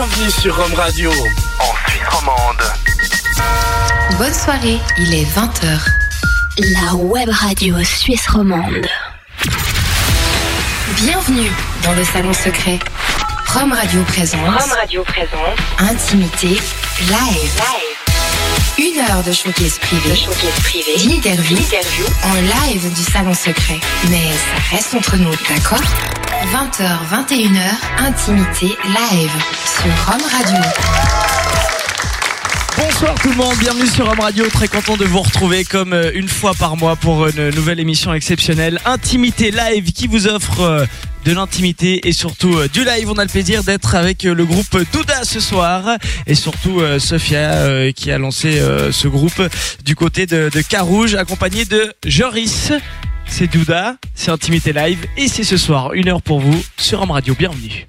Bienvenue sur Rome Radio, en Suisse romande. Bonne soirée, il est 20h. La web radio suisse romande. Bienvenue dans le salon secret. Rome Radio présente. Rome Radio présente. Intimité live. Une heure de showcase privé. Showcase privé. D'interview. Interview. En live du salon secret. Mais ça reste entre nous, d'accord? 20h, 21h, Intimité live sur Rome Radio. Bonsoir tout le monde, bienvenue sur Home Radio, très content de vous retrouver comme euh, une fois par mois pour une nouvelle émission exceptionnelle, Intimité Live qui vous offre euh, de l'intimité et surtout euh, du live. On a le plaisir d'être avec le groupe Douda ce soir et surtout Sophia qui a lancé ce groupe du côté de, de Carouge accompagné de Joris. C'est Douda, c'est Intimité Live et c'est ce soir une heure pour vous sur Home Radio. Bienvenue.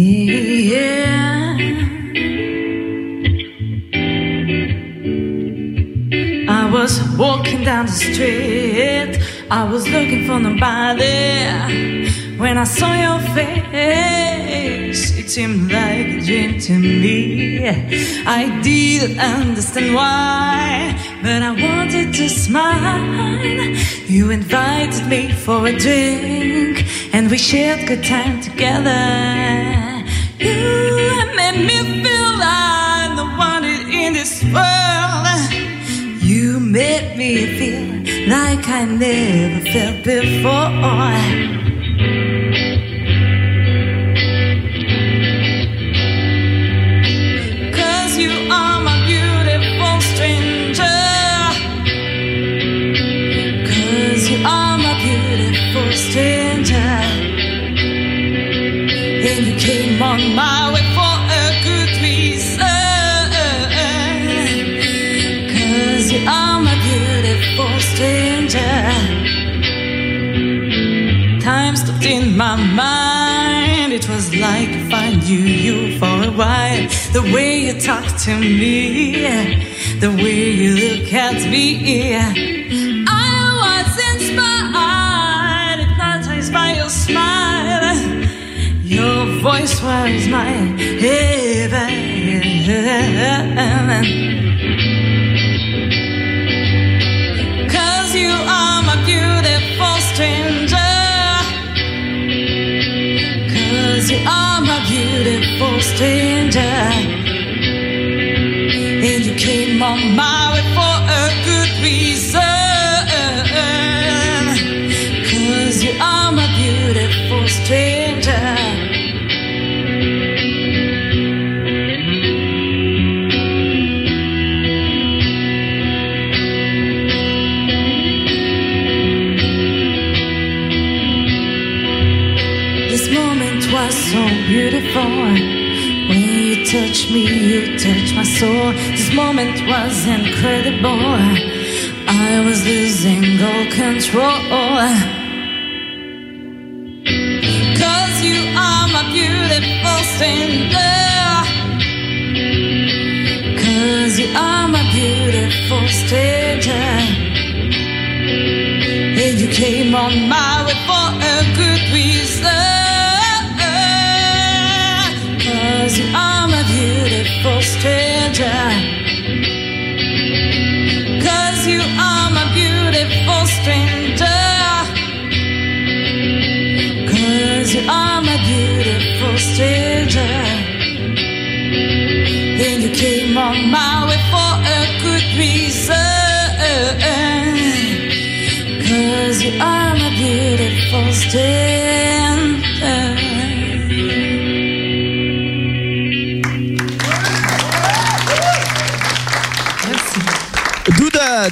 Yeah. I was walking down the street. I was looking for nobody. When I saw your face, it seemed like a dream to me. I didn't understand why, but I wanted to smile. You invited me for a drink, and we shared good time together. You made me feel I'm the one in this world. You made me feel like I never felt before. On my way for a good reason. Cause you are my beautiful stranger. Time stopped in my mind. It was like if I knew you for a while. The way you talk to me, the way you look at me. Voice was my heaven. Cause you are my beautiful stranger. Cause you are my beautiful stranger. And you came on my way soul. This moment was incredible. I was losing all control. Cause you are my beautiful stranger. Cause you are my beautiful stranger. And you came on my way for a good reason. Cause you are for stand.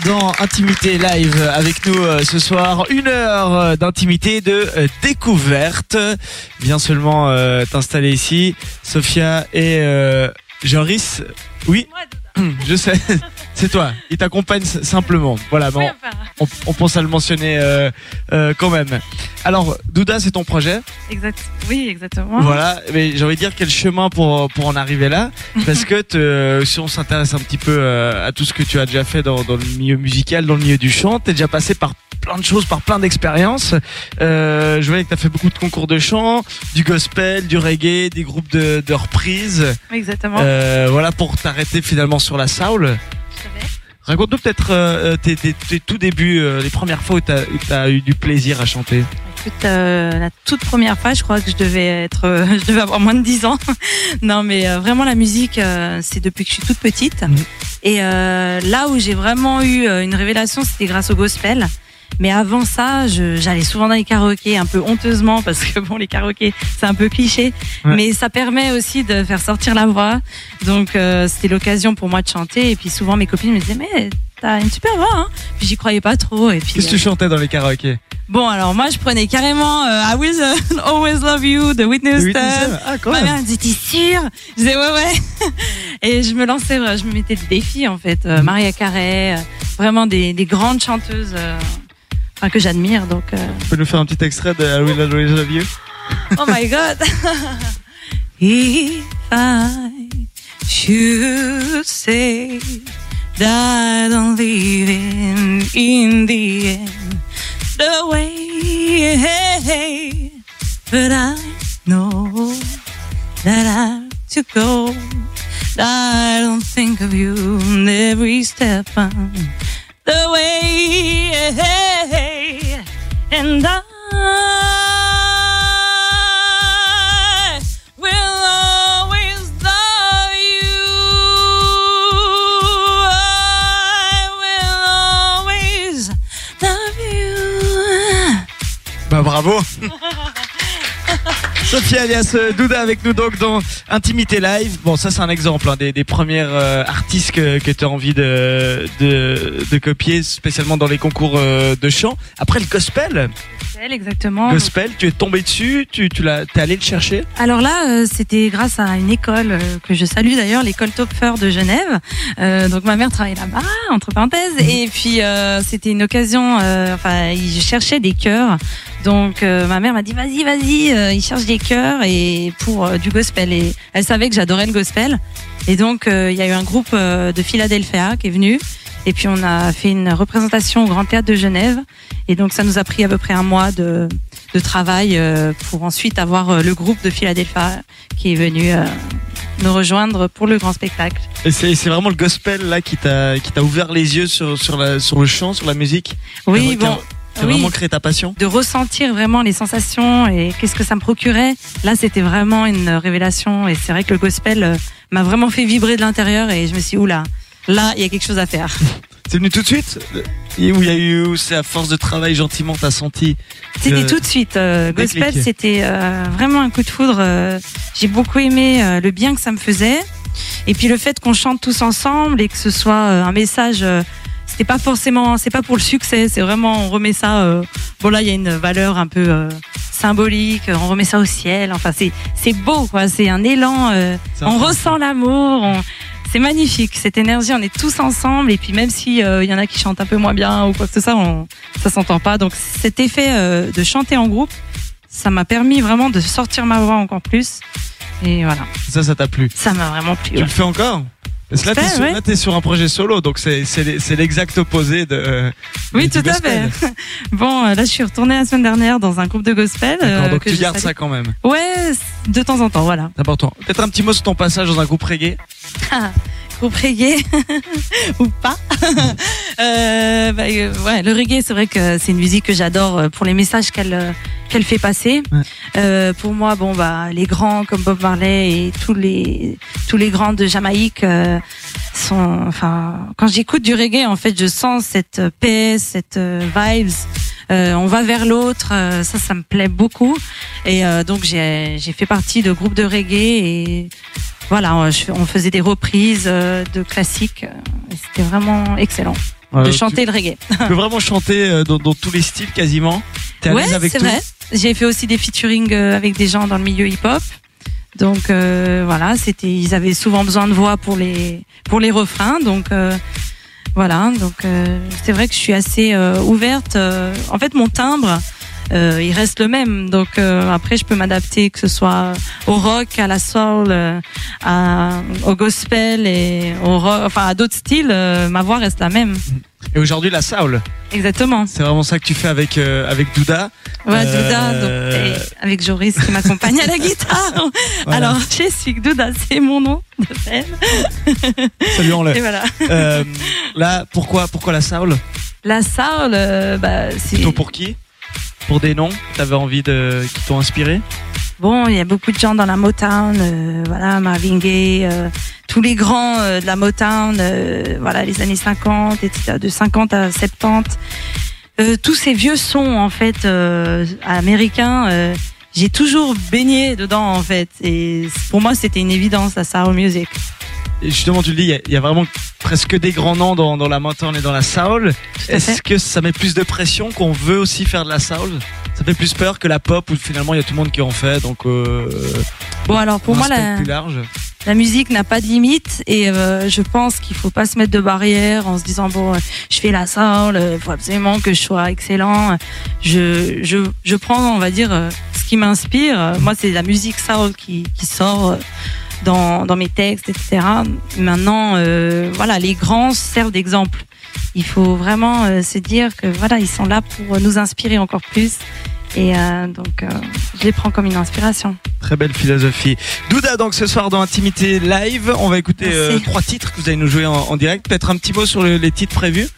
Dans Intimité Live avec nous euh, ce soir. Une heure euh, d'intimité de euh, découverte. Viens seulement euh, t'installer ici. Sophia et euh, Joris. Oui, je sais. C'est toi. Il t'accompagne simplement. Voilà. Bon, on, on pense à le mentionner euh, euh, quand même. Alors, Douda, c'est ton projet? Exact. Oui, exactement. Voilà, mais j'ai envie de dire quel chemin pour pour en arriver là, parce que te- si on s'intéresse un petit peu euh, à tout ce que tu as déjà fait dans, dans le milieu musical, dans le milieu du chant, t'es déjà passé par plein de choses, par plein d'expériences. Euh, je voyais que tu as fait beaucoup de concours de chant, du gospel, du reggae, des groupes de, de reprises. Exactement. Euh, voilà pour t'arrêter finalement sur la soul. Raconte-nous peut-être euh, tes, tes, tes tout débuts, euh, les premières fois où tu as, eu du plaisir à chanter. Écoute, euh, la toute première fois, je crois que je devais être, euh, je devais avoir moins de 10 ans. non, mais euh, vraiment la musique, euh, c'est depuis que je suis toute petite. Mhm. Et euh, là où j'ai vraiment eu euh, une révélation, c'était grâce au gospel. Mais avant ça, j'allais souvent dans les karaokés, un peu honteusement, parce que bon, les karaokés, c'est un peu cliché. Ouais. Mais ça permet aussi de faire sortir la voix. Donc euh, c'était l'occasion pour moi de chanter. Et puis souvent mes copines me disaient, mais t'as une super voix. Hein puis j'y croyais pas trop. Et puis Qu'est-ce que tu chantais dans les karaokés? Bon, alors moi, je prenais carrément euh, I Will euh, Always Love You de Whitney Houston. Ah, Ma mère me disait, t'es sûre? Je disais, ouais, ouais. Et je me lançais, euh, je me mettais des défis, en fait. Euh, Maria Carey, euh, vraiment des, des grandes chanteuses euh, enfin, que j'admire. Donc, euh, Tu peux nous faire un petit extrait de I Will Always Love You? Oh my God. If I should say that I don't live in, in the end the way but I know that I have to go. I don't think of you in every step on the way and I will always Sophie alias euh, Douda avec nous donc dans Intimité Live. Bon ça c'est un exemple hein, des, des premières euh, artistes que, que tu as envie de, de, de copier spécialement dans les concours euh, de chant. Après le gospel, Elle, exactement. gospel, tu es tombé dessus, tu, tu l'as, t'es allé le chercher? Alors là, euh, c'était grâce à une école euh, que je salue d'ailleurs, l'école Topfer de Genève. Euh, donc ma mère travaillait là-bas, entre parenthèses, et puis euh, c'était une occasion. euh, enfin, ils cherchaient des chœurs. Donc euh, ma mère m'a dit vas-y, vas-y, euh, ils cherchent des chœurs et pour euh, du gospel. Et elle savait que j'adorais le gospel. Et donc euh, il y a eu un groupe euh, de Philadelphia qui est venu. Et puis on a fait une représentation au Grand Théâtre de Genève. Et donc ça nous a pris à peu près un mois de, de travail euh, pour ensuite avoir le groupe de Philadelphia qui est venu euh, nous rejoindre pour le grand spectacle. Et c'est, c'est vraiment le gospel là qui t'a, qui t'a ouvert les yeux sur, sur, la, sur le chant, sur la musique? Oui, bon, T'as oui. vraiment créé ta passion? de ressentir vraiment les sensations et qu'est-ce que ça me procurait. Là, c'était vraiment une révélation et c'est vrai que le gospel euh, m'a vraiment fait vibrer de l'intérieur et je me suis dit, oula, là, il y a quelque chose à faire. C'est venu tout de suite? Et où il y a eu, c'est à force de travail gentiment t'as senti. C'était tout de suite. euh, gospel, c'était euh, vraiment un coup de foudre. euh, J'ai beaucoup aimé euh, le bien que ça me faisait. Et puis le fait qu'on chante tous ensemble et que ce soit euh, un message. C'était pas forcément, c'est pas pour le succès. C'est vraiment, on remet ça. euh, bon là, il y a une valeur un peu euh, symbolique. On remet ça au ciel. Enfin, c'est c'est beau, quoi. C'est un élan. euh, C'est on ressent l'amour. on- C'est magnifique cette énergie. On est tous ensemble et puis même si euh, il y en a qui chantent un peu moins bien ou quoi que ce soit, on, ça s'entend pas. Donc cet effet euh, de chanter en groupe, ça m'a permis vraiment de sortir ma voix encore plus. Et voilà, Ça, ça t'a plu? ça m'a vraiment plu. Tu ouais. le fais encore? Parce que là, t'es sur, ouais. là, t'es sur un projet solo, donc c'est, l'exact opposé de. euh, Oui, tout à fait. Bon, euh, là, je suis retournée la semaine dernière dans un groupe de gospel. Euh, donc que tu gardes ça quand même. Ouais, de temps en temps, voilà. Important. Peut-être un petit mot sur ton passage dans un groupe reggae. Groupe reggae ou pas. euh, bah, euh, ouais, le reggae, c'est vrai que c'est une musique que j'adore euh, pour les messages qu'elle euh, qu'elle fait passer. Ouais. Euh, pour moi, bon bah les grands comme Bob Marley et tous les tous les grands de Jamaïque euh, sont. Enfin, quand j'écoute du reggae, en fait, je sens cette paix, cette vibes. Euh, on va vers l'autre, euh, ça, ça me plaît beaucoup. Et euh, donc j'ai j'ai fait partie de groupes de reggae et voilà, on, faisait des reprises euh, de classiques. C'était vraiment excellent de tu- chanter le reggae. Tu peux vraiment chanter euh, dans, dans tous les styles quasiment. T'es Ouais, avec c'est vrai. J'ai fait aussi des featuring avec des gens dans le milieu hip-hop. Donc euh, voilà, c'était, ils avaient souvent besoin de voix pour les pour les refrains. Donc euh, voilà, donc euh, c'est vrai que je suis assez euh, ouverte. euh, en fait, mon timbre euh, il reste le même. Donc euh, après, je peux m'adapter, que ce soit au rock, à la soul, euh, à, au gospel et au rock, enfin à d'autres styles. euh, ma voix reste la même. Et aujourd'hui, la soul. Exactement. C'est vraiment ça que tu fais avec, euh, avec Douda. Ouais, Euh, Douda, donc, et avec Joris qui m'accompagne à la guitare. Voilà. Alors, je suis Douda, c'est mon nom de scène. Saluons-le. Et voilà. Euh, là, pourquoi, pourquoi la soul? La soul, euh, bah, c'est Plutôt pour qui? Pour des noms t'avais envie de, qui t'ont inspiré bon. Il y a beaucoup de gens dans la Motown, euh, voilà, Marvin Gaye, euh, tous les grands euh, de la Motown, voilà, les années 50, etc., de 50 à 70. Euh, tous ces vieux sons en fait américains. j'ai toujours baigné dedans en fait et pour moi c'était une évidence la soul music. Et justement, tu le dis, il y a- il y, a vraiment presque des grands noms dans, dans la motown et dans la soul. Est-ce que ça met plus de pression qu'on veut aussi faire de la soul Ça fait plus peur que la pop où finalement il y a tout le monde qui en fait, donc euh, Bon alors pour moi la, plus large. La musique n'a pas de limite et euh, je pense qu'il faut pas se mettre de barrières en se disant bon euh, je fais la soul, il faut absolument que je sois excellent. Je je je prends on va dire euh, ce qui m'inspire. Euh, Moi c'est la musique soul qui qui sort euh, dans dans mes textes etc. Maintenant euh, voilà les grands servent d'exemple. Il faut vraiment euh, se dire que voilà ils sont là pour nous inspirer encore plus et euh, donc euh, je les prends comme une inspiration. Très belle philosophie. Douda, donc ce soir dans Intimité Live, on va écouter euh, trois titres que vous allez nous jouer en, en direct. Peut-être un petit mot sur le- les titres prévus?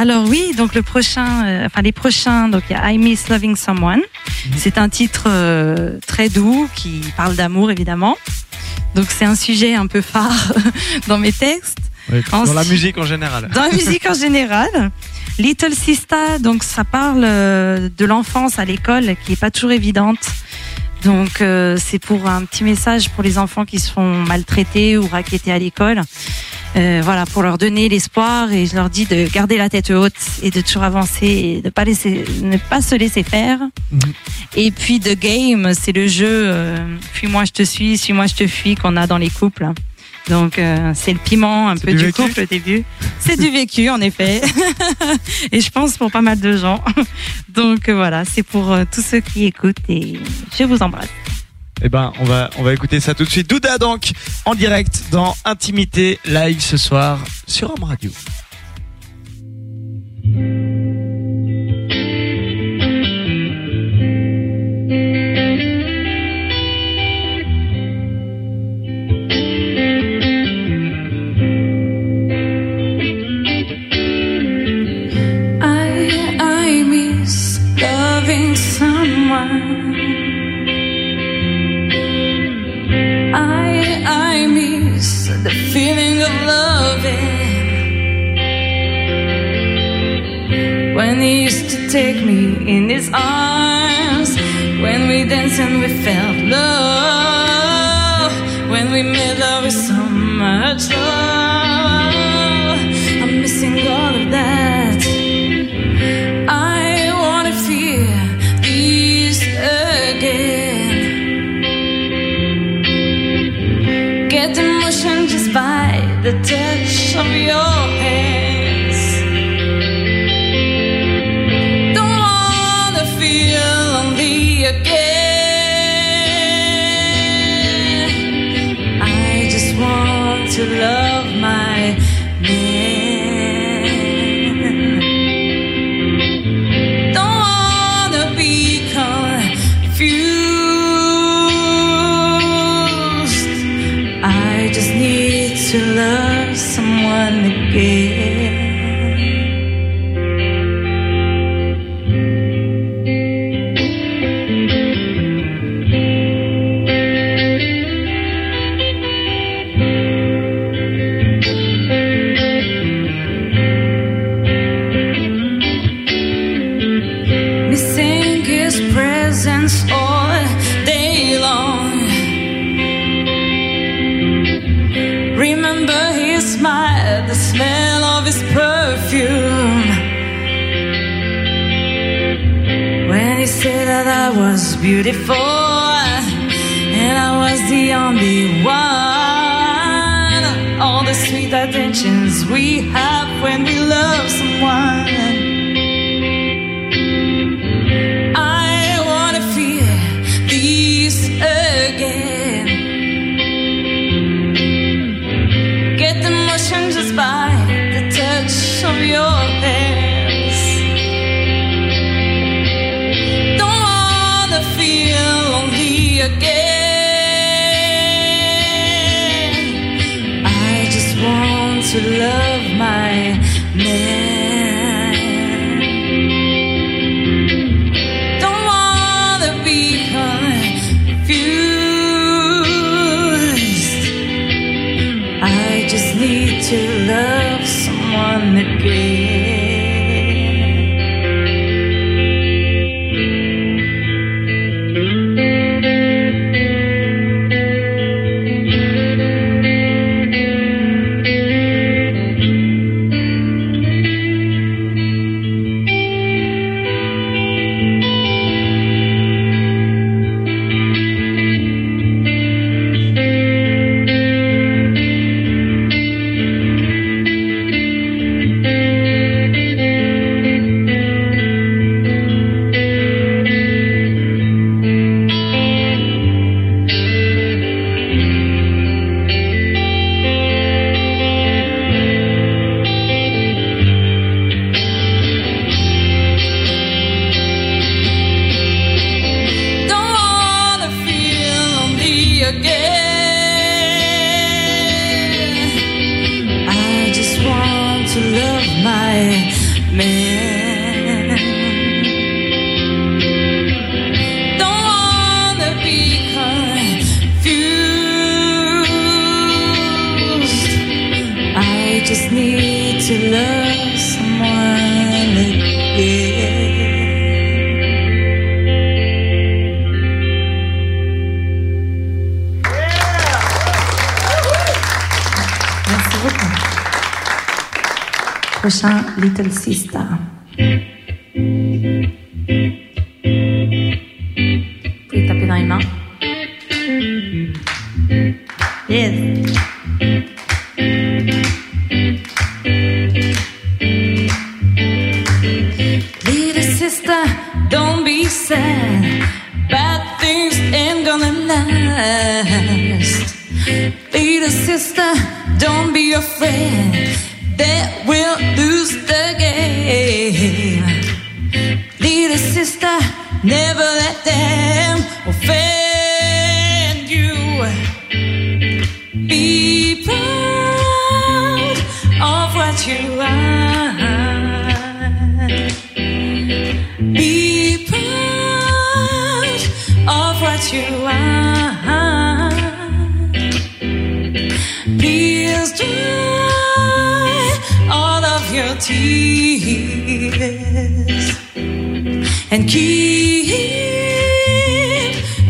Alors oui, donc le prochain, euh, enfin les prochains, donc il y a I Miss Loving Someone. C'est un titre euh, très doux qui parle d'amour évidemment. Donc c'est un sujet un peu phare dans mes textes, Dans la musique en général. dans la musique en général. Little Sista, donc ça parle euh, de l'enfance à l'école qui est pas toujours évidente. Donc c'est pour un petit message pour les enfants qui se font maltraiter ou raqueter à l'école. Euh, voilà, pour leur donner l'espoir et je leur dis de garder la tête haute et de toujours avancer et de pas laisser, ne pas se laisser faire. Mhm. Et puis The Game, c'est le jeu euh, fuis-moi je te suis, suis-moi je te fuis qu'on a dans les couples. Donc euh, c'est le piment un peu du du, couple au début. C'est du vécu en effet. et je pense pour pas mal de gens. Donc voilà, c'est pour euh, tous ceux qui écoutent et je vous embrasse. Eh ben, on va, on va écouter ça tout de suite. Douda, donc, en direct dans Intimité Live ce soir sur Home Radio. When he used to take me in his arms, when we danced and we felt love, when we made love with so much love. Little Sister. And keep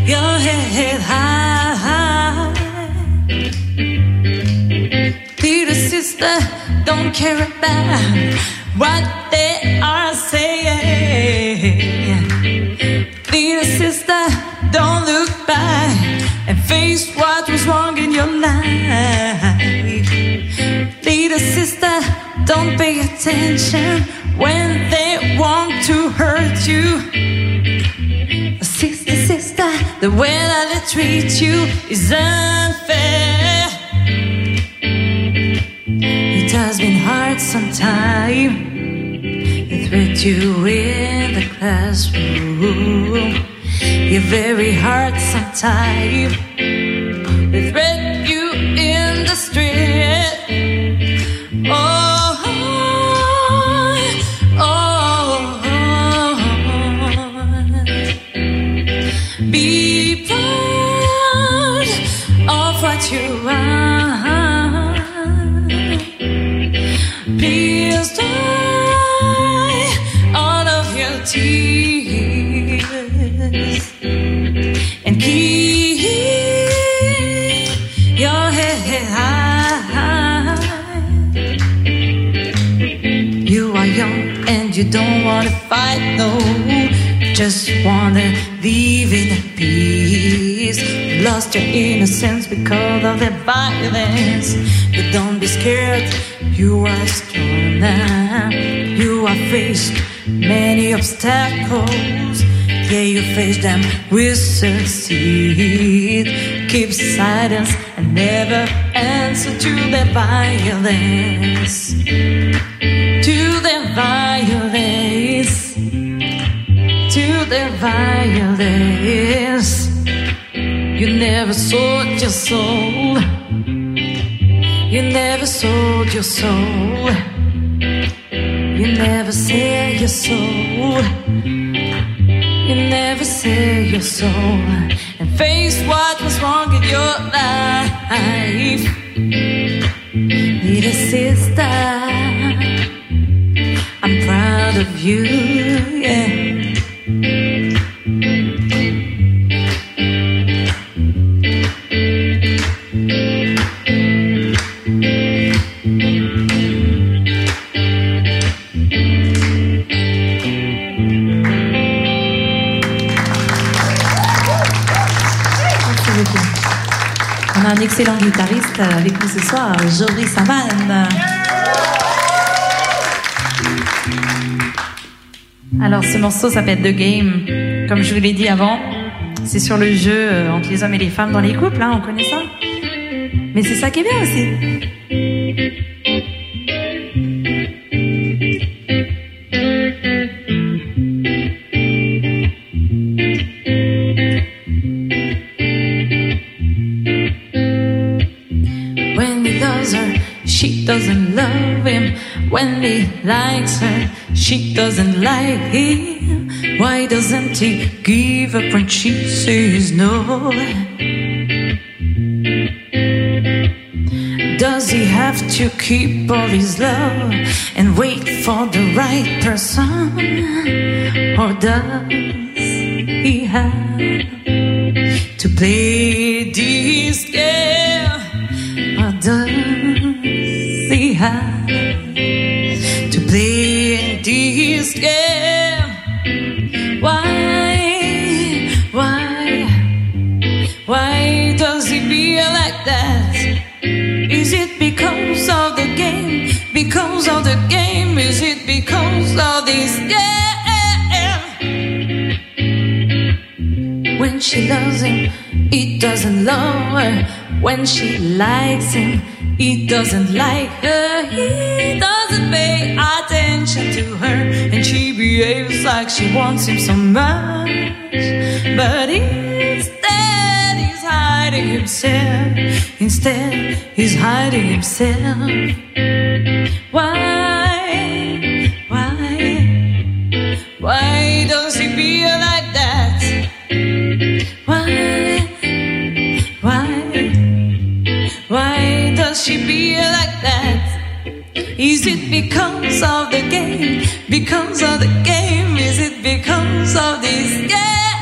your head high. Little sister, don't care about what they are saying. Little sister, don't look back and face what was wrong in your life. Little sister, don't pay attention that they treat you is unfair. It has been hard sometimes. They threat you in the classroom. You're very hard sometimes. You don't wanna fight, no. Just wanna live in peace. Lost your innocence because of the violence. But don't be scared, you are strong now. You are faced many obstacles. Yeah, you face them, will succeed. Keep silence and never answer to the violence. Violence. You never sold your soul. You never sold your soul. You never sell your soul. You never sell your soul. And face what was wrong in your life. Little sister, I'm proud of you. Jory Saman. Alors ce morceau s'appelle The Game. Comme je vous l'ai dit avant, c'est sur le jeu euh, entre les hommes et les femmes dans les couples, hein, on connaît ça. Mais c'est ça qui est bien aussi. Likes her, she doesn't like him. Why doesn't he give up when she says no? Does he have to keep all his love and wait for the right person? Or does he have to play this game? Of this yeah? When she loves him, he doesn't love her. When she likes him, he doesn't like her. He doesn't pay attention to her, and she behaves like she wants him so much. But instead, he's hiding himself. Instead, he's hiding himself. Because of the game? Is it because of this game?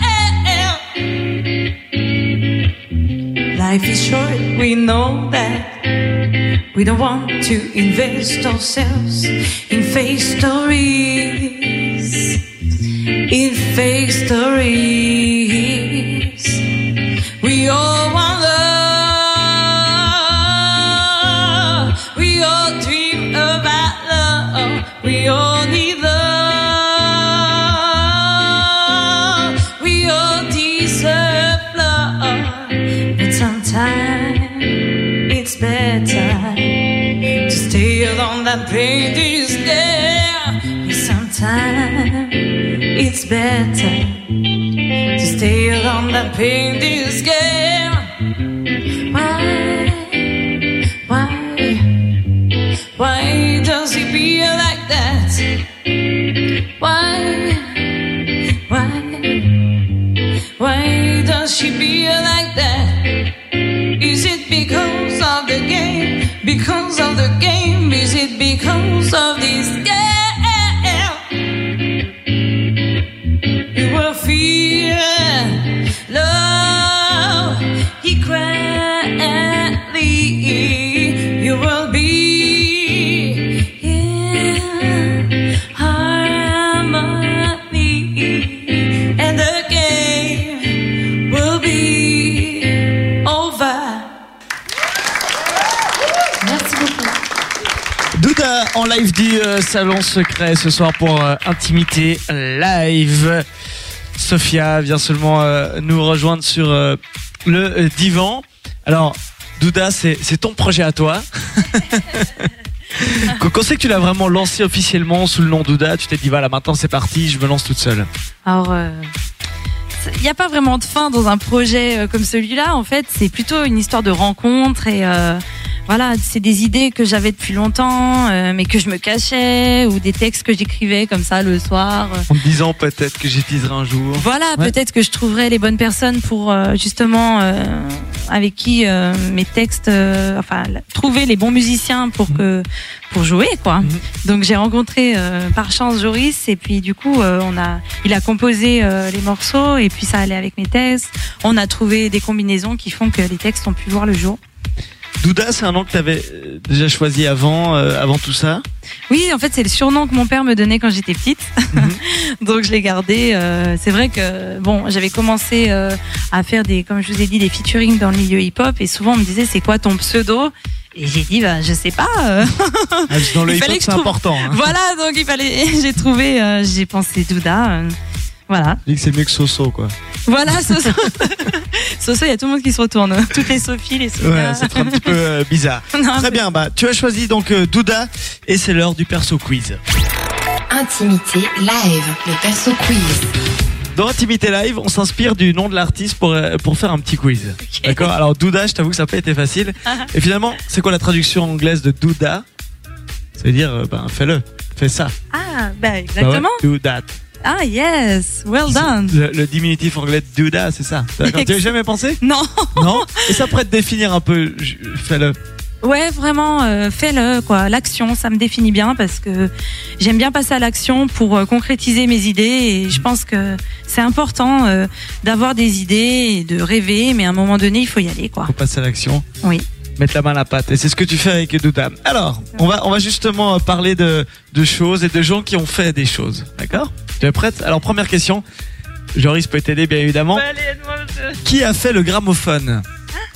Life is short, we know that. We don't want to invest ourselves in fake stories. In fake stories. Better to stay alone than pain this game. Live du euh, salon secret ce soir pour euh, Intimité Live. Sophia vient seulement euh, nous rejoindre sur le divan. Alors, Douda, c'est ton projet à toi. Quand c'est que tu l'as vraiment lancé officiellement sous le nom Douda, tu t'es dit voilà maintenant c'est parti, je me lance toute seule. Alors, il n'y a pas vraiment de fin dans un projet comme celui-là. En fait, c'est plutôt une histoire de rencontre et euh, voilà, c'est des idées que j'avais depuis longtemps, euh, mais que je me cachais ou des textes que j'écrivais comme ça le soir. En me disant peut-être que j'utiliserai un jour. Voilà, Ouais. peut-être que je trouverai les bonnes personnes pour euh, justement euh, avec qui euh, mes textes, euh, enfin trouver les bons musiciens pour que pour jouer quoi. Mhm. Donc j'ai rencontré euh, par chance Joris et puis du coup euh, on a, il a composé euh, les morceaux et puis ça allait avec mes textes. On a trouvé des combinaisons qui font que les textes ont pu voir le jour. Douda, c'est un nom que tu avais déjà choisi avant, euh, avant tout ça. Oui, en fait, c'est le surnom que mon père me donnait quand j'étais petite. Donc, je l'ai gardé. Euh, c'est vrai que, bon, j'avais commencé euh, à faire des, comme je vous ai dit, des featuring dans le milieu hip-hop. Et souvent, on me disait, c'est quoi ton pseudo? Et j'ai dit, bah, je sais pas. euh. Ah, Dans le hip-hop, c'est trouve- important. Hein. voilà, donc il fallait. J'ai trouvé, euh, j'ai pensé Douda. euh, voilà. Je dis que c'est mieux que Soso, quoi. Voilà, Soso. Soso, il y a tout le monde qui se retourne. Toutes les Sophie, les Sophia. Ouais, ça un petit peu euh, bizarre. Non, Très bien, bah tu as choisi donc euh, Douda et c'est l'heure du perso quiz. Intimité live, le perso quiz. Dans Intimité Live, on s'inspire du nom de l'artiste pour, euh, pour faire un petit quiz. D'accord? Alors Douda, je t'avoue que ça n'a pas été facile. Et finalement, c'est quoi la traduction anglaise de Douda? Ça veut dire, ben fais-le, fais ça. Ah, bah, Bah ouais, exactement. do that. Ah, yes. Well done. Le, le diminutif anglais de Douda, c'est ça. D'accord Tu as jamais pensé Non. Non Et ça pourrait te définir un peu, fais-le. Ouais, vraiment, euh, fais-le, quoi. L'action, ça me définit bien parce que j'aime bien passer à l'action pour euh, concrétiser mes idées et je pense que c'est important euh, d'avoir des idées et de rêver, mais à un moment donné, il faut y aller, quoi. Faut passer à l'action. Oui. Mettre la main à la pâte. Et c'est ce que tu fais avec Douda. Alors, on va, on va justement euh, parler de, de choses et de gens qui ont fait des choses. D'accord? Tu es prête? Alors, première question. Joris peut t'aider, bien évidemment. Qui a fait le gramophone?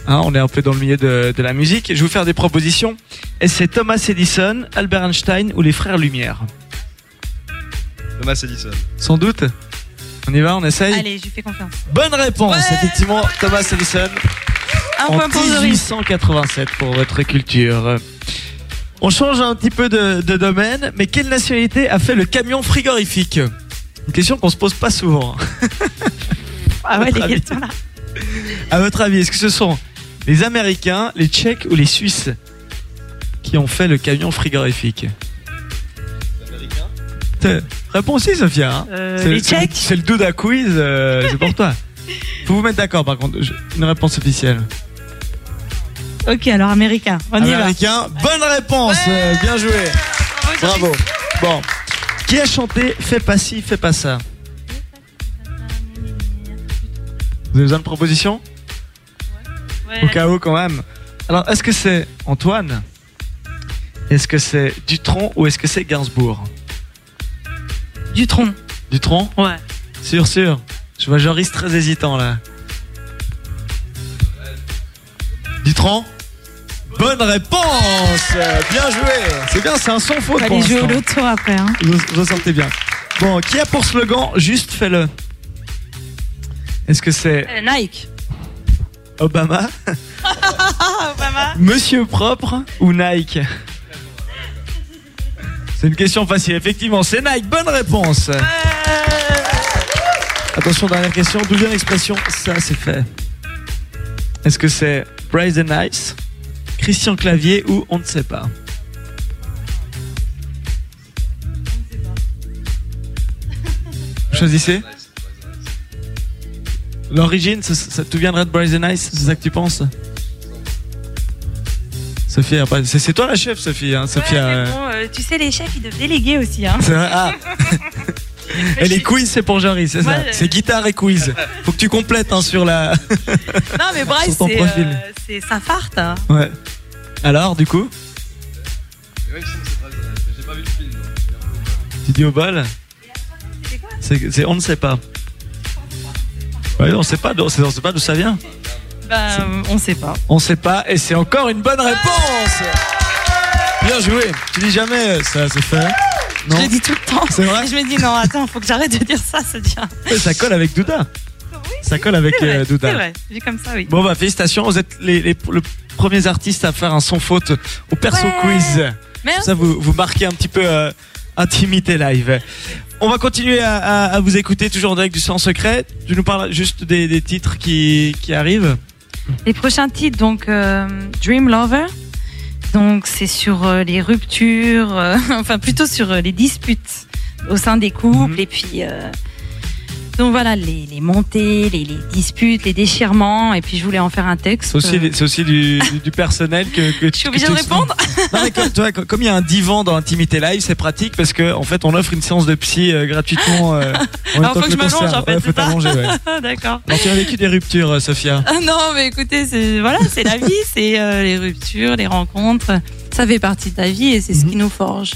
Hein, On est un peu dans le milieu de, de la musique. Je vais vous faire des propositions. Et c'est Thomas Edison, Albert Einstein ou les frères Lumière? Thomas Edison. Sans doute. On y va, on essaye? Allez, je fais confiance. Bonne réponse, Ouais. effectivement, Thomas Edison. Un en point pour Doris. 1887 pour votre culture. On change un petit peu de, de domaine, mais quelle nationalité a fait le camion frigorifique? Une question qu'on se pose pas souvent. Ah ouais, les Votre avis. questions là. À votre avis, est-ce que ce sont les Américains, les Tchèques ou les Suisses qui ont fait le camion frigorifique? T'es- Réponds aussi, Sophia. hein. Euh, C'est- les c'est Tchèques. C'est le Douda Quiz, euh, c'est pour toi. Faut vous mettre d'accord, par contre. Je- Une réponse officielle. Ok, alors américain. On y va. Américain, bonne réponse. euh, Bien joué. Bravo. Bon. Qui a chanté Fais pas ci, fais pas ça Vous avez besoin de propositions Ouais. Au cas où, quand même. Alors, est-ce que c'est Antoine Est-ce que c'est Dutron ou est-ce que c'est Gainsbourg Dutron. Dutron Ouais. Sûr, sûr. Je vois Joris très hésitant là. Dutron Bonne réponse Bien joué C'est bien, c'est un son faute Faut pour aller jouer au loto après. Hein. Vous, vous sortez bien. Bon, qui a pour slogan Juste fais-le? Est-ce que c'est Euh, Nike. Obama? Obama. Monsieur propre ou Nike? C'est une question facile, effectivement. C'est Nike, bonne réponse. Attention, dernière question. D'où vient l'expression ça c'est fait Est-ce que c'est Bryce and Ice, Christian Clavier ou on ne sait pas Choisissez. L'origine, ça, ça tout viendrait de Bryce and Ice, c'est ça que tu penses? Sophie, après, c'est c'est toi la chef, Sophie. Hein, Sophie, Ouais, euh, mais bon, euh, tu sais, les chefs, ils doivent déléguer aussi. Hein. c'est vrai, ah. Et les quiz, c'est pour Joris, c'est ça je- C'est guitare et quiz. Faut que tu complètes hein, sur la. Non, mais Bryce, c'est euh, sa farte. hein. Ouais. Alors, du coup, J'ai pas vu le film. tu dis au bol C'est c'est- on ne sait pas. Ouais, on sait pas, on sait pas d'où ça vient. Ben, on sait pas. On sait pas, et c'est encore une bonne réponse. Bien joué. Tu dis jamais euh, ça, c'est fait. Non. Je le dis tout le temps. C'est vrai Et je me dis, non, attends, faut que j'arrête de dire ça, devient. Ouais, Ça colle avec Douda. Ça colle avec C'est vrai, euh, Douda. c'est vrai. Vu comme ça, oui. Bon bah félicitations, vous êtes les, les- le premiers artistes à faire un sans faute au perso Ouais. quiz. Merci. Ça vous, vous marquez un petit peu euh, intimité live. On va continuer à, à- à vous écouter toujours en direct du sans secret. Tu nous parles juste des, des titres qui, qui arrivent. Les prochains titres, donc euh, Dream Lover. Donc c'est sur euh, les ruptures, euh, enfin plutôt sur euh, les disputes au sein des couples Mhm. et puis euh, donc voilà les, les montées, les, les disputes, les déchirements et puis je voulais en faire un texte. C'est aussi, euh, aussi du, du- du personnel que, que je suis obligée de répondre. Non mais comme, tu vois, comme- il y a un divan dans Intimité Live, c'est pratique parce que en fait on offre une séance de psy euh, gratuitement. euh, en Alors, faut que le je m'allonge, en fait, Ouais, faut t'allonger, ouais. D'accord. Alors tu as vécu des ruptures, euh, Sophia. Ah non, mais écoutez, c'est voilà, c'est la vie, c'est les ruptures, les rencontres. Ça fait partie de ta vie et c'est ce qui nous forge.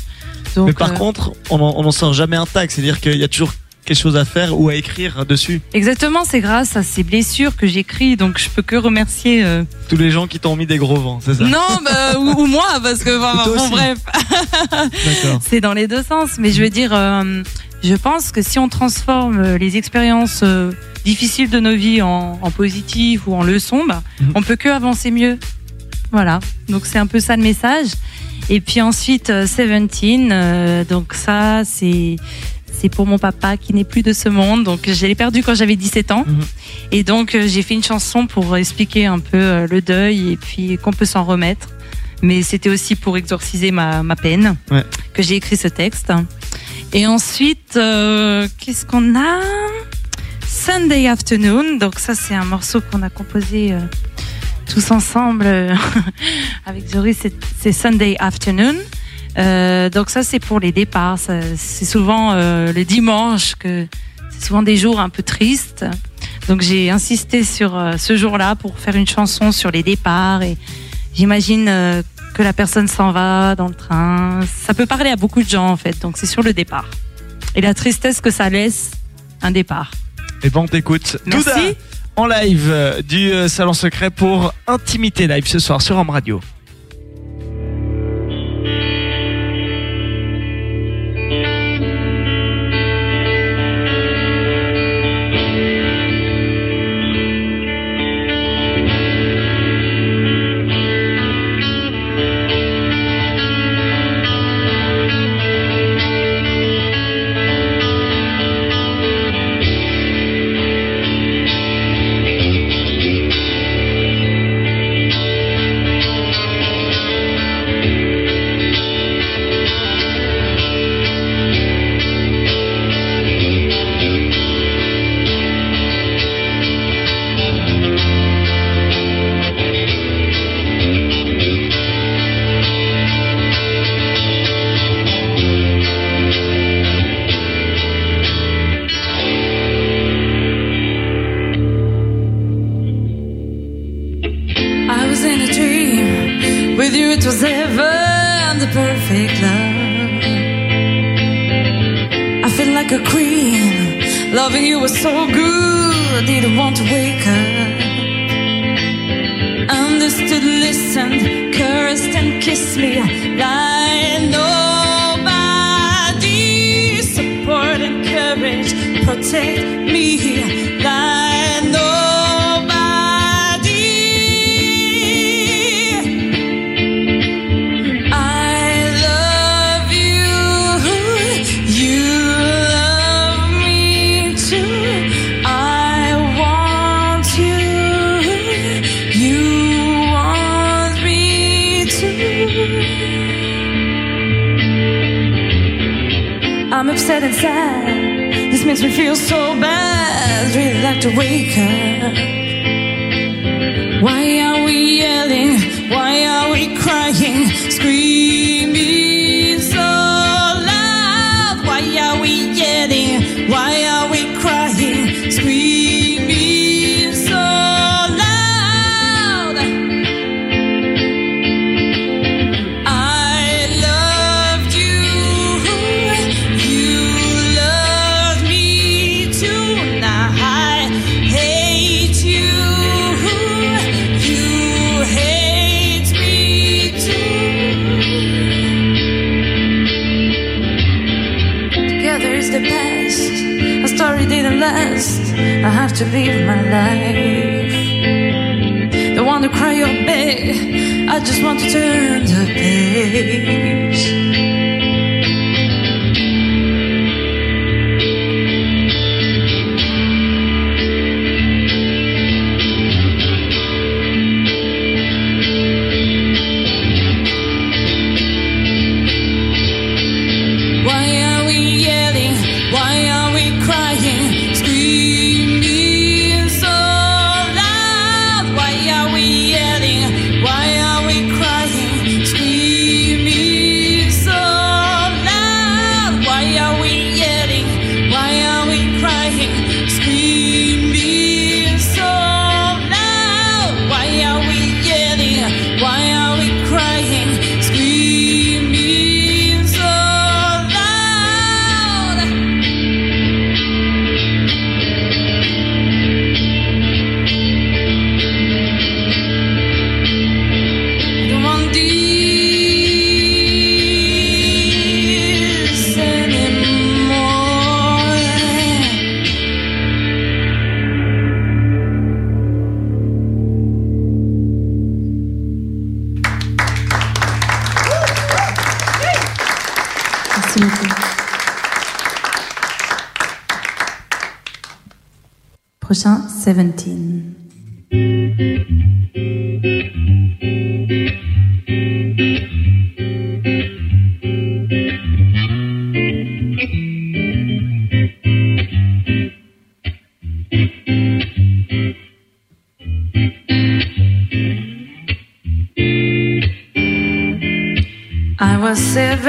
Donc, Mais par contre, on en, on en sort jamais intact. C'est-à-dire qu'il y a toujours quelque chose à faire ou à écrire dessus. exactement, c'est grâce à ces blessures que j'écris, donc je peux que remercier. euh, Tous les gens qui t'ont mis des gros vents, c'est ça? Non, bah, ou, ou moi, parce que bon, aussi. bref, c'est dans les deux sens. Mais je veux dire, euh, je pense que si on transforme euh, les expériences euh, difficiles de nos vies en, en positives ou en leçons, bah, Mhm. on peut que avancer mieux. Voilà. Donc c'est un peu ça le message. Et puis ensuite, Seventeen. euh, donc ça, c'est c'est pour mon papa qui n'est plus de ce monde. Donc je l'ai perdu quand j'avais 17 ans. Mhm. Et donc euh, j'ai fait une chanson pour expliquer un peu euh, le deuil et puis qu'on peut s'en remettre. Mais c'était aussi pour exorciser ma, ma peine Ouais. que j'ai écrit ce texte. Et ensuite, euh, qu'est-ce qu'on a? Sunday Afternoon. Donc ça, c'est un morceau qu'on a composé euh, tous ensemble avec Joris. C'est- C'est Sunday Afternoon. Euh, donc ça, c'est pour les départs. C'est souvent euh, le dimanche que c'est souvent des jours un peu tristes. Donc j'ai insisté sur euh, ce jour-là pour faire une chanson sur les départs et j'imagine que la personne s'en va dans le train. Ça peut parler à beaucoup de gens en fait. Donc c'est sur le départ et la tristesse que ça laisse un départ. Et ben on t'écoute. Merci. Douda, en live du Salon Secret pour Intimité Live ce soir sur Home Radio. A queen, loving you was so good, I didn't want to wake up. Understood, listened, cursed and kissed me like nobody. Support and courage, protect me like makes me feel so bad. Really like to wake up. To live my life. Don't want to cry or beg. I just want to turn the page.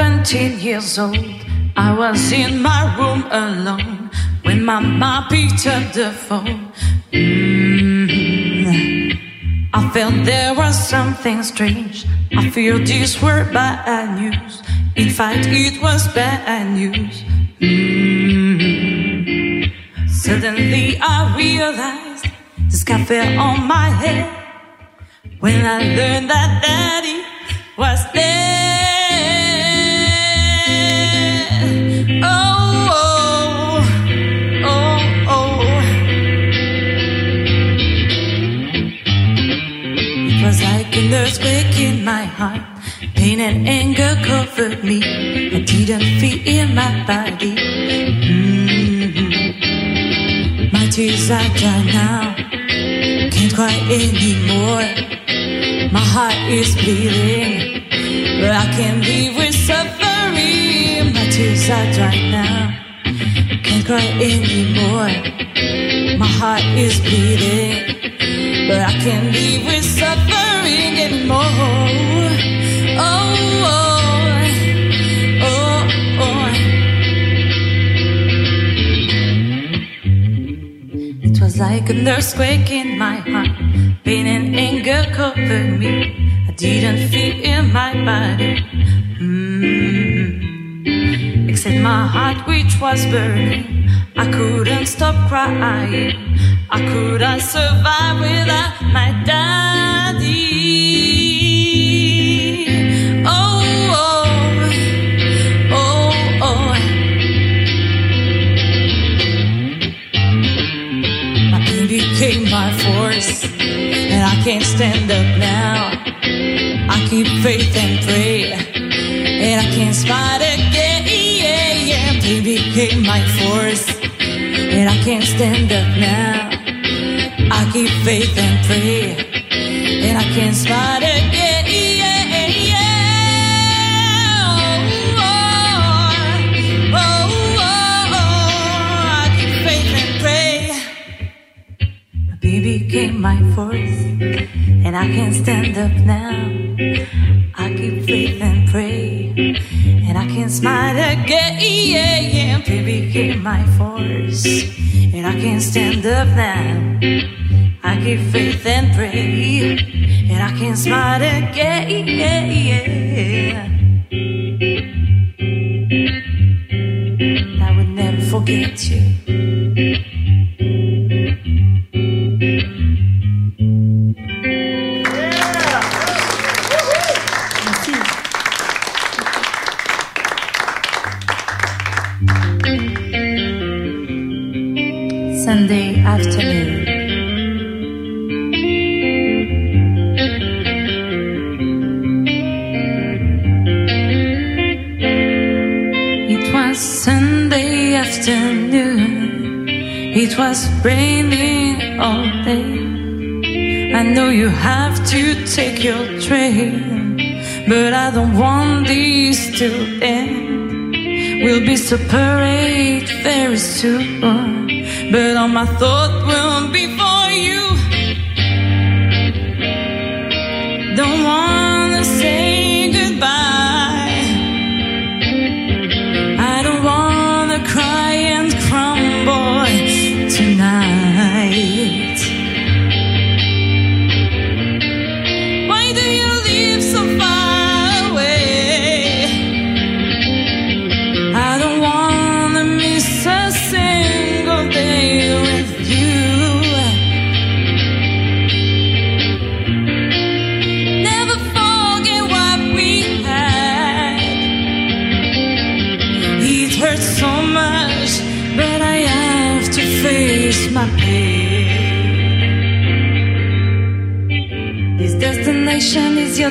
17 years old. I was in my room alone when my mom picked up the phone. Mm. I felt there was something strange. I fear these were bad news. In fact, it was bad news. Mm. Suddenly, I realized this guy fell on my head when I learned that daddy was dead. Earthquake in my heart. Pain and anger covered me. I didn't feel my body. Mhm. My tears are dry now. Can't cry anymore. My heart is bleeding, but I can't live with suffering. My tears are dry now. I can't cry anymore. My heart is bleeding, but I can't live with suffering anymore. Oh, oh, oh, oh. It was like an earthquake in my heart. Pain and anger covered me. I didn't feel in my body. Except my heart, which was burning. I couldn't stop crying. I survive without my daddy? Oh, oh, oh, oh. My pain became my force, and I can't stand up now. I keep faith and pray, and I can't smile again. Became my force, and I can't stand up now. I keep faith and pray, and I can't smile again. Yeah, yeah. Oh, oh, oh, oh. I keep faith and pray. My baby my force, and I can't stand up now. Keep faith and pray, and I can't smile again. To end. We'll be separate very soon, but all my thoughts will be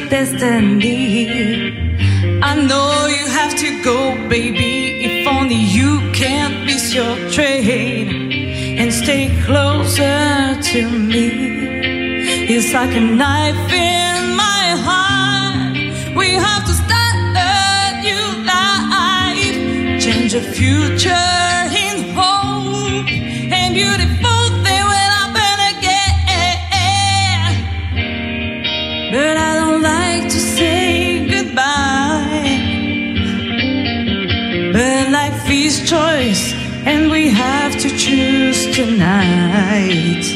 destiny. I know you have to go, baby. If only you can't miss your train and stay closer to me. It's like a knife in my heart. We have to start a new life, change the future in hope, and beautiful and we have to choose tonight.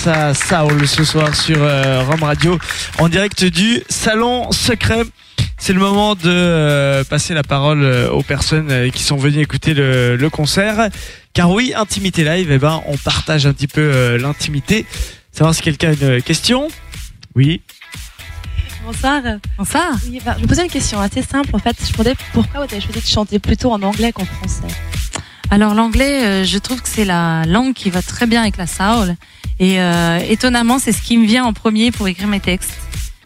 Douda et sa Saul ce soir sur euh, Rome Radio en direct du salon secret. C'est le moment de euh, passer la parole euh, aux personnes euh, qui sont venues écouter le, le concert. Car oui, intimité live, eh ben on partage un petit peu euh, l'intimité. Savoir si quelqu'un a une question? Oui. Bonsoir. Bonsoir. Oui, bah, je me posais une question assez simple en fait. Je me demandais pourquoi vous avez choisi de chanter plutôt en anglais qu'en français? Alors l'anglais, euh, je trouve que c'est la langue qui va très bien avec la soul. Et euh, étonnamment, c'est ce qui me vient en premier pour écrire mes textes.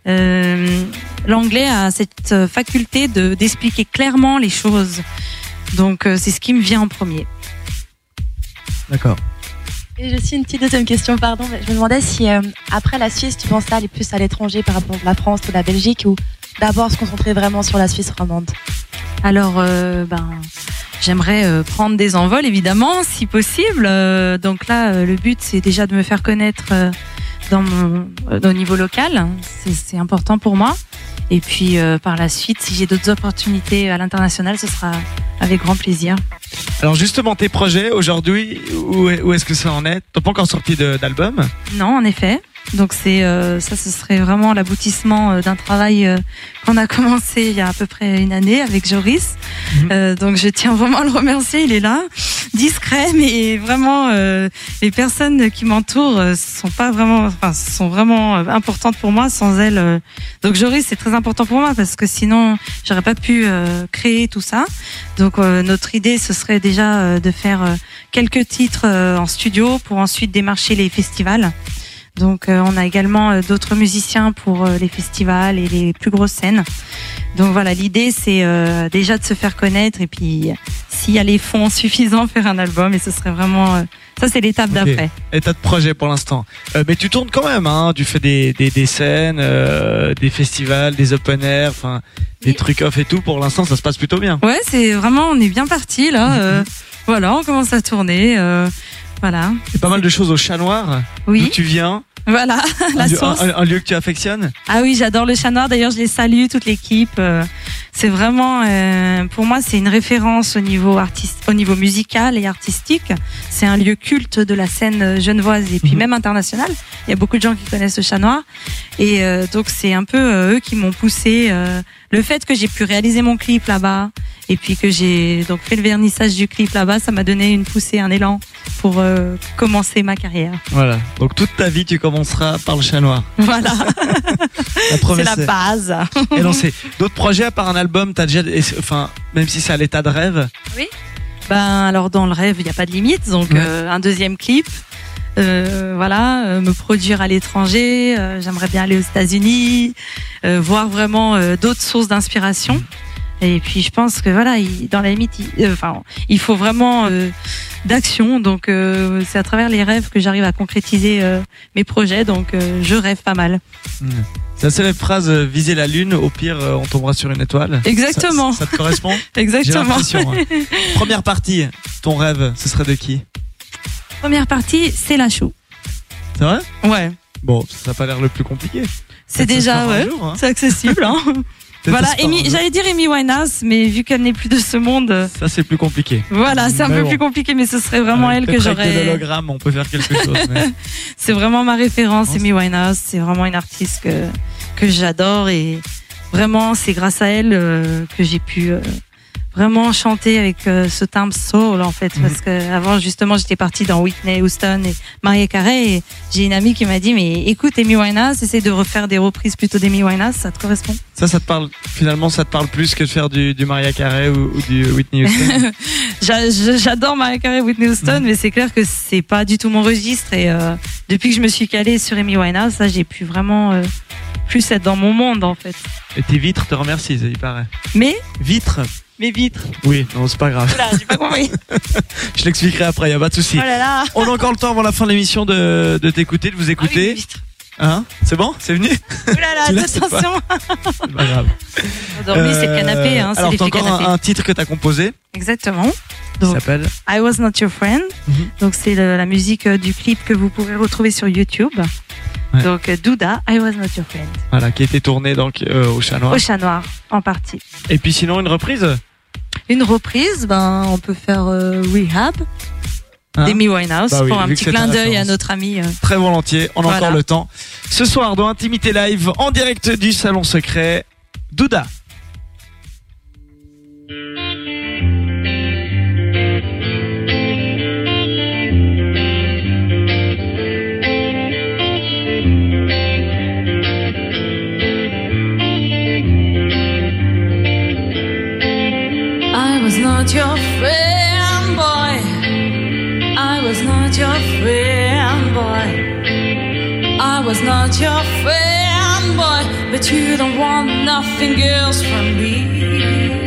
Euh, l'anglais a cette euh, faculté de d'expliquer clairement les choses. Donc euh, c'est ce qui me vient en premier. D'accord. Et je suis une petite deuxième question, pardon. mais Je me demandais si euh, après la Suisse, tu pensais aller plus à l'étranger par rapport à la France ou la Belgique ou d'abord se concentrer vraiment sur la Suisse romande? Alors, euh, ben, j'aimerais euh, prendre des envols, évidemment, si possible. Euh, donc là, le but, c'est déjà de me faire connaître dans mon, au niveau local. C'est- C'est important pour moi. Et puis, par la suite, si j'ai d'autres opportunités à l'international, ce sera avec grand plaisir. Alors justement tes projets aujourd'hui, où, est- où est-ce que ça en est? T'as pas encore sorti de- d'album? Non, en effet. Donc c'est euh, ça, ce serait vraiment l'aboutissement euh, d'un travail euh, qu'on a commencé il y a à peu près une année avec Joris. Mhm. Euh, donc je tiens vraiment à le remercier. Il est là, discret, mais vraiment euh, les personnes qui m'entourent sont pas vraiment, enfin sont vraiment importantes pour moi. Sans elles, donc Joris c'est très important pour moi parce que sinon j'aurais pas pu créer tout ça. Donc euh, notre idée ce serait déjà de faire quelques titres en studio pour ensuite démarcher les festivals. Donc euh, on a également euh, d'autres musiciens pour euh, les festivals et les plus grosses scènes. Donc voilà, l'idée c'est euh, déjà de se faire connaître et puis s'il y a les fonds suffisants, faire un album et ce serait vraiment euh, ça c'est l'étape Ok. d'après. État de projet pour l'instant. Euh, mais tu tournes quand même, hein Tu fais des, des, des scènes, euh, des festivals, des open air, enfin des Oui. trucs off et tout. Pour l'instant, ça se passe plutôt bien. Ouais, c'est vraiment on est bien parti là. euh, voilà, on commence à tourner. Euh, voilà. C'est pas mal de choses au chat noir. D'où Oui, tu viens voilà la un, source. un- un lieu que tu affectionnes Ah oui, j'adore le chat noir. D'ailleurs, je les salue, toute l'équipe. C'est vraiment, euh, pour moi, c'est une référence au niveau artiste, au niveau musical et artistique. C'est un lieu culte de la scène genevoise et puis Mhm. même internationale. Il y a beaucoup de gens qui connaissent le chat noir. Et euh, donc, c'est un peu euh, eux qui m'ont poussé. euh, le fait que j'ai pu réaliser mon clip là-bas et puis que j'ai donc fait le vernissage du clip là-bas, ça m'a donné une poussée, un élan pour euh, commencer ma carrière. Voilà. Donc toute ta vie, tu commenceras par le chat noir. Voilà, La c'est la base. Et non, c'est d'autres projets à part un album. T'as déjà, enfin, même si c'est à l'état de rêve. Ben alors dans le rêve, il n'y a pas de limite, donc Ouais. euh, un deuxième clip. Euh, voilà, euh, me produire à l'étranger. J'aimerais bien aller aux États-Unis, voir vraiment d'autres sources d'inspiration. Et puis je pense que voilà, il- dans la limite, il, euh, enfin, il faut vraiment euh, d'action. Donc euh, c'est à travers les rêves que j'arrive à concrétiser euh, mes projets. Donc je rêve pas mal. C'est la phrase viser la lune. Au pire, on tombera sur une étoile. Exactement, Ça, ça te correspond exactement. hein. Première partie. Ton rêve, ce serait de qui? Première partie, c'est la chou. C'est vrai? Ouais, Bon, ça n'a pas l'air le plus compliqué. c'est déjà ouais, jour, hein. c'est accessible. Hein. Voilà, j'allais dire Amy Winehouse, mais vu qu'elle n'est plus de ce monde, euh, Ça, c'est plus compliqué. voilà, c'est un Mais peu bon. plus compliqué, mais ce serait vraiment Ouais, elle que j'aurais. l'hologramme, on peut faire quelque chose. mais- C'est vraiment ma référence, Amy Winehouse. C'est vraiment une artiste que que j'adore et vraiment c'est grâce à elle euh, que j'ai pu euh, vraiment chanter avec euh, ce timbre soul en fait, Mhm. parce que avant justement j'étais partie dans Whitney Houston et Mariah Carey. et J'ai une amie qui m'a dit mais écoute Amy Winehouse, essaie de refaire des reprises plutôt d'Amy Winehouse, ça te correspond? Ça, ça te parle, finalement, ça te parle plus que de faire du, du Mariah Carey ou, ou du Whitney Houston? J'a- j'a- J'adore Mariah Carey, Whitney Houston, Mhm. mais c'est clair que c'est pas du tout mon registre. Et euh, depuis que je me suis calée sur Amy Winehouse, ça j'ai pu vraiment euh, plus être dans mon monde en fait. Et tes vitres te remercient, il paraît. Mais? Vitres? Mes vitres. Oui, non, c'est pas grave. Oula, j'ai pas compris. Je l'expliquerai après, y a pas de souci. Oh là là. On a encore le temps avant la fin de l'émission de, de t'écouter, de vous Ah oui, écouter. Hein? C'est bon? C'est venu? Oula Tu là, l'as, c'est pas- attention. C'est pas grave. Dormi, c'est le canapé, hein, c'est Alors, t'as encore un, titre que t'as composé? Exactement. Donc, s'appelle? I Was Not Your Friend. Mhm. Donc c'est la musique euh, du clip que vous pourrez retrouver sur YouTube. Ouais. Donc euh, Douda, I Was Not Your Friend. Voilà, qui a été tourné donc euh, au Chat Noir. Au chat noir, en partie. Et puis sinon, une reprise? Une reprise, ben on peut faire euh, Rehab Hein? d'Amy Winehouse Bah oui, pour un petit clin d'œil à notre ami. euh. Très volontiers, on a Voilà. encore le temps. Ce soir, dans Intimité Live, en direct du Salon Secret, Douda. Not your friend, boy. I was not your friend, boy. I was not your friend, boy. But you don't want nothing else from me.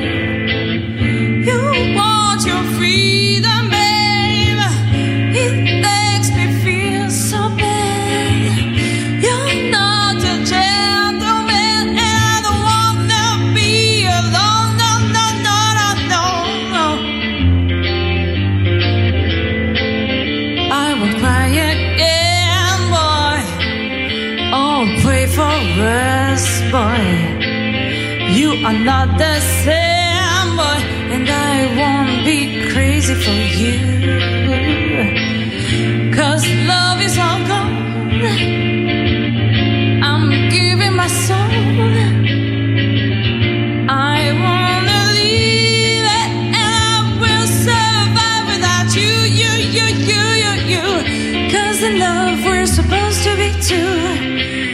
Are not the same, boy, and I won't be crazy for you. Cause love is all gone. I'm giving my soul. I wanna leave it, and I will survive without you, you, you, you, you, you. Cause in love we're supposed to be two.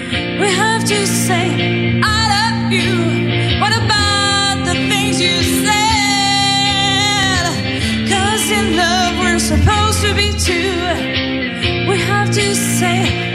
Say,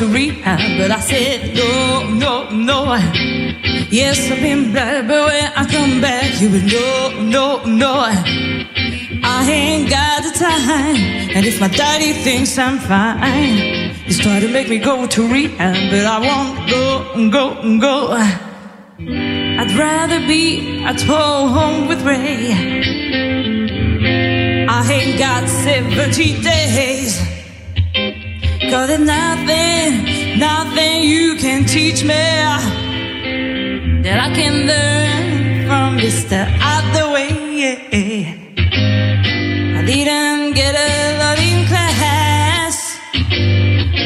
to rehab, but I said no, no, no. Yes, I've been bad, but when I come back, you will no, no, no. I ain't got the time, and if my daddy thinks I'm fine, he's trying to make me go to rehab, but I won't go, go, go. I'd rather be at home with Ray. I ain't got 70 days. Cause there's nothing, nothing you can teach me that I can learn from Mr. Out the way. I didn't get a loving class,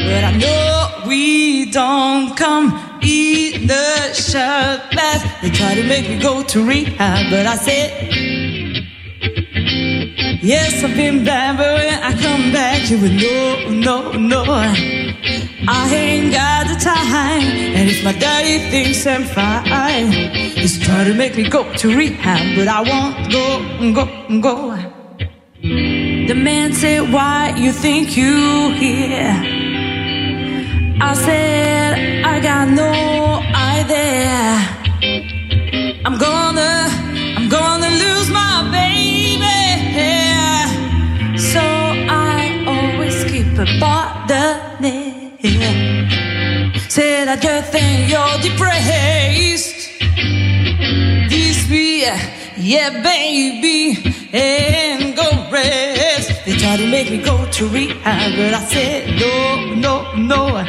but I know we don't come in the short class. They try to make me go to rehab, but I said. Yes, I've been bad, but when I come back, you will know, no, no. I ain't got the time, and if my daddy thinks I'm fine, he's trying to make me go to rehab, but I won't go, go, go. The man said, Why you think you here? I said, I got no idea. I'm gonna, near. Said I just think you're depressed. This be, yeah, baby, and go rest. They try to make me go to rehab, but I said no, no, no.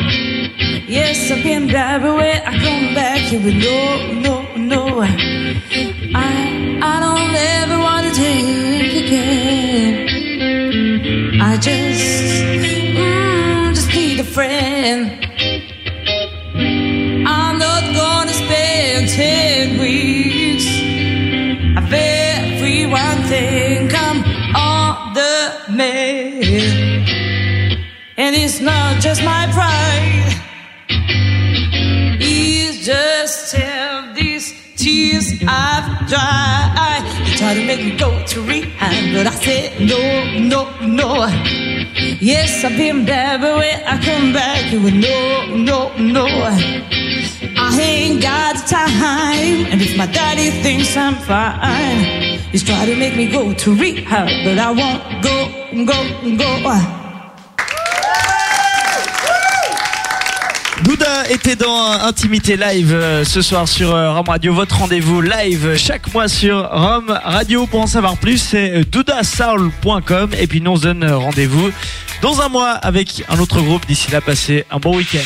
Yes, I've been bad, but when I come back, you will no, no, no. I, I don't ever to take again. I just, friend. I'm not gonna spend ten weeks of everyone think I'm on the man, and it's not just my pride. It's just all these tears I've dried. They try to make me go to rehab, but I said no, no, no. Yes, I've been bad, but when I come back, you will no, no, no. I ain't got time, and if my daddy thinks I'm fine, he's trying to make me go to rehab, but I won't go, go, go. Douda était dans Intimité Live euh, ce soir sur euh, Rome Radio. Votre rendez-vous live chaque mois sur Rome Radio. Pour en savoir plus, c'est euh, doudasoul.com. Et puis nous on donne rendez-vous dans un mois avec un autre groupe. D'ici là, passez un bon week-end.